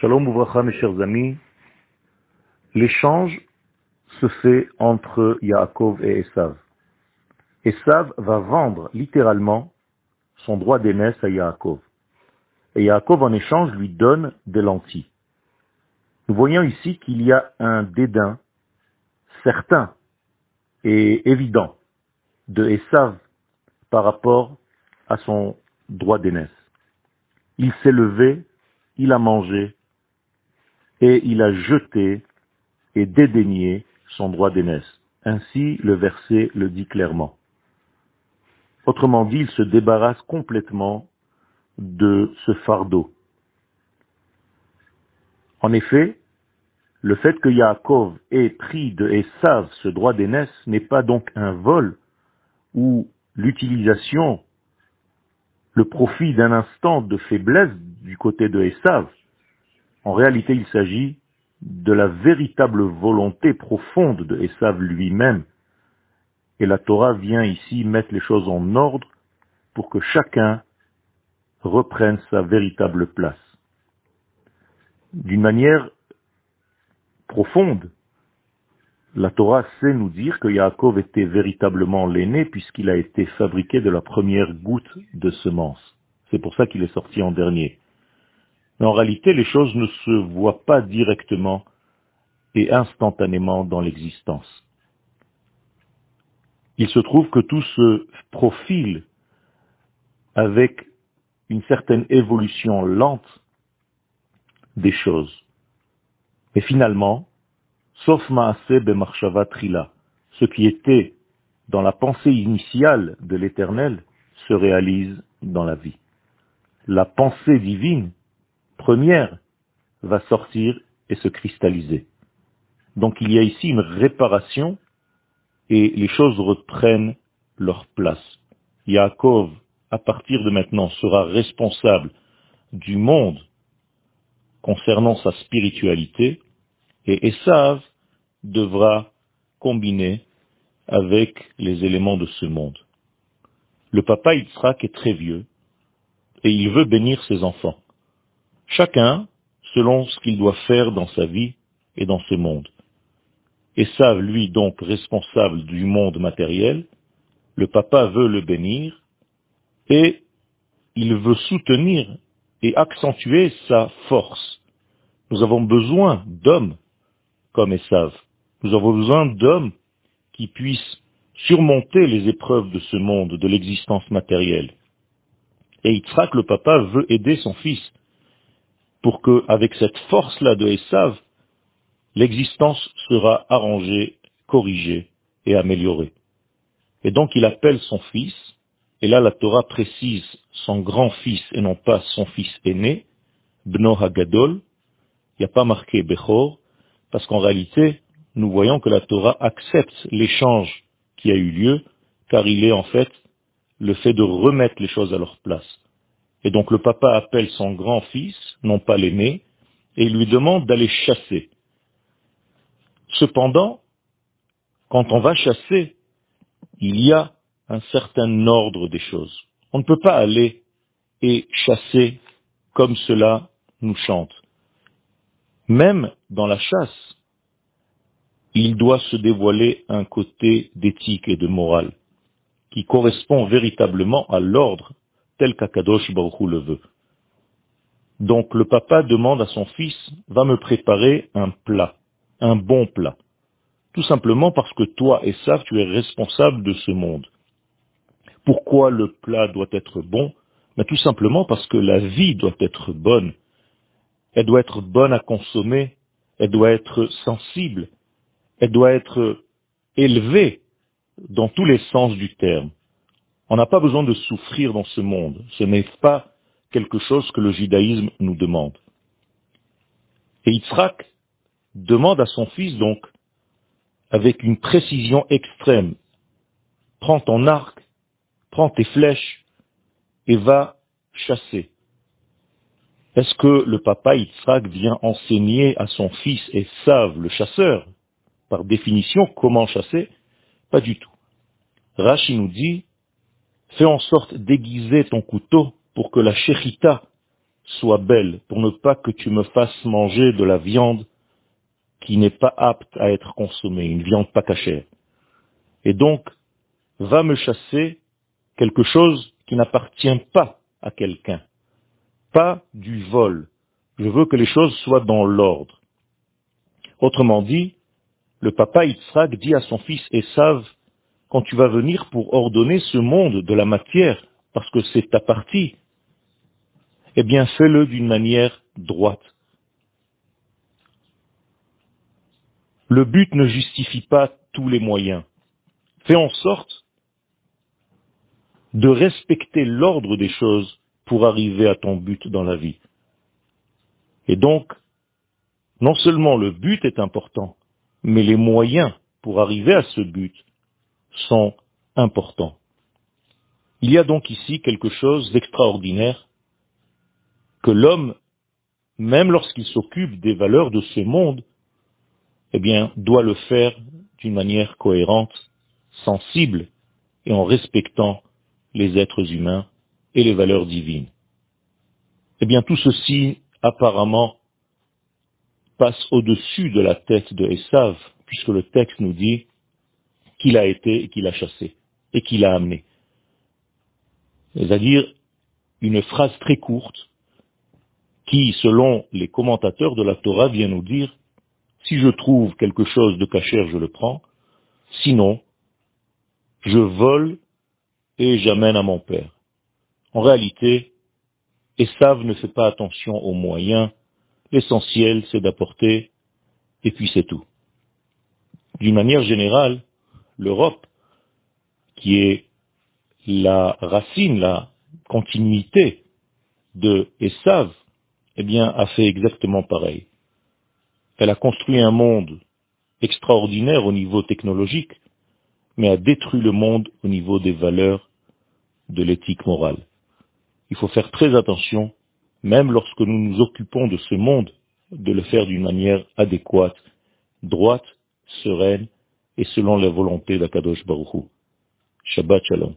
Shalom Ouvracha, mes chers amis. L'échange se fait entre Yaakov et Esav. Esav va vendre littéralement son droit d'aînesse à Yaakov. Et Yaakov, en échange, lui donne des lentilles. Nous voyons ici qu'il y a un dédain certain et évident de Esav par rapport à son droit d'aînesse. Il s'est levé, il a mangé, et il a jeté et dédaigné son droit d'aînesse. Ainsi, le verset le dit clairement. Autrement dit, il se débarrasse complètement de ce fardeau. En effet, le fait que Yaakov ait pris de Esav ce droit d'aînesse n'est pas donc un vol ou l'utilisation, le profit d'un instant de faiblesse du côté de Esav, en réalité, il s'agit de la véritable volonté profonde de Esav lui-même. Et la Torah vient ici mettre les choses en ordre pour que chacun reprenne sa véritable place. D'une manière profonde, la Torah sait nous dire que Yaakov était véritablement l'aîné puisqu'il a été fabriqué de la première goutte de semence. C'est pour ça qu'il est sorti en dernier. En réalité, les choses ne se voient pas directement et instantanément dans l'existence. Il se trouve que tout se profile avec une certaine évolution lente des choses. Et finalement, sauf Maaseh Bemarshava Trila, ce qui était dans la pensée initiale de l'éternel se réalise dans la vie. La pensée divine première va sortir et se cristalliser. Donc il y a ici une réparation et les choses reprennent leur place. Yaakov, à partir de maintenant, sera responsable du monde concernant sa spiritualité et Esav devra combiner avec les éléments de ce monde. Le papa Yitzhak est très vieux et il veut bénir ses enfants. Chacun selon ce qu'il doit faire dans sa vie et dans ce monde. Et savent lui donc responsable du monde matériel, le papa veut le bénir et il veut soutenir et accentuer sa force. Nous avons besoin d'hommes comme Esav. Nous avons besoin d'hommes qui puissent surmonter les épreuves de ce monde, de l'existence matérielle. Et Yitzhak, le papa, veut aider son fils pour que, avec cette force-là de Esav, l'existence sera arrangée, corrigée et améliorée. Et donc il appelle son fils, et là la Torah précise son grand-fils et non pas son fils aîné, Bno Hagadol, il n'y a pas marqué Bechor, parce qu'en réalité, nous voyons que la Torah accepte l'échange qui a eu lieu, car il est en fait le fait de remettre les choses à leur place. Et donc le papa appelle son grand-fils, non pas l'aîné, et lui demande d'aller chasser. Cependant, quand on va chasser, il y a un certain ordre des choses. On ne peut pas aller et chasser comme cela nous chante. Même dans la chasse, il doit se dévoiler un côté d'éthique et de morale qui correspond véritablement à l'ordre tel qu'Akadosh Baruch le veut. Donc le papa demande à son fils, va me préparer un plat, un bon plat. Tout simplement parce que toi, Esav, tu es responsable de ce monde. Pourquoi le plat doit être bon? Mais Tout simplement parce que la vie doit être bonne. Elle doit être bonne à consommer, elle doit être sensible, elle doit être élevée dans tous les sens du terme. On n'a pas besoin de souffrir dans ce monde. Ce n'est pas quelque chose que le judaïsme nous demande. Et Yitzhak demande à son fils donc, avec une précision extrême, prends ton arc, prends tes flèches et va chasser. Est-ce que le papa Yitzhak vient enseigner à son fils et savent le chasseur, par définition, comment chasser? Pas du tout. Rashi nous dit, Fais en sorte d'aiguiser ton couteau pour que la shérita soit belle, pour ne pas que tu me fasses manger de la viande qui n'est pas apte à être consommée, une viande pas cachère. Et donc, va me chasser quelque chose qui n'appartient pas à quelqu'un, pas du vol. Je veux que les choses soient dans l'ordre. Autrement dit, le papa Yitzhak dit à son fils Esav, quand tu vas venir pour ordonner ce monde de la matière, parce que c'est ta partie, eh bien fais-le d'une manière droite. Le but ne justifie pas tous les moyens. Fais en sorte de respecter l'ordre des choses pour arriver à ton but dans la vie. Et donc, non seulement le but est important, mais les moyens pour arriver à ce but sont importants. Il y a donc ici quelque chose d'extraordinaire que l'homme, même lorsqu'il s'occupe des valeurs de ce monde, eh bien, doit le faire d'une manière cohérente, sensible et en respectant les êtres humains et les valeurs divines. Eh bien, tout ceci, apparemment, passe au-dessus de la tête de Esav, puisque le texte nous dit qu'il a été et qu'il a chassé, et qu'il a amené. C'est-à-dire une phrase très courte qui, selon les commentateurs de la Torah, vient nous dire, si je trouve quelque chose de cachère, je le prends, sinon, je vole et j'amène à mon père. En réalité, Esav ne fait pas attention aux moyens, l'essentiel c'est d'apporter, et puis c'est tout. D'une manière générale, l'Europe, qui est la racine, la continuité de Esav, eh bien, a fait exactement pareil. Elle a construit un monde extraordinaire au niveau technologique, mais a détruit le monde au niveau des valeurs de l'éthique morale. Il faut faire très attention, même lorsque nous nous occupons de ce monde, de le faire d'une manière adéquate, droite, sereine et selon la volonté d'Akadosh Baruch Shabbat Shalom.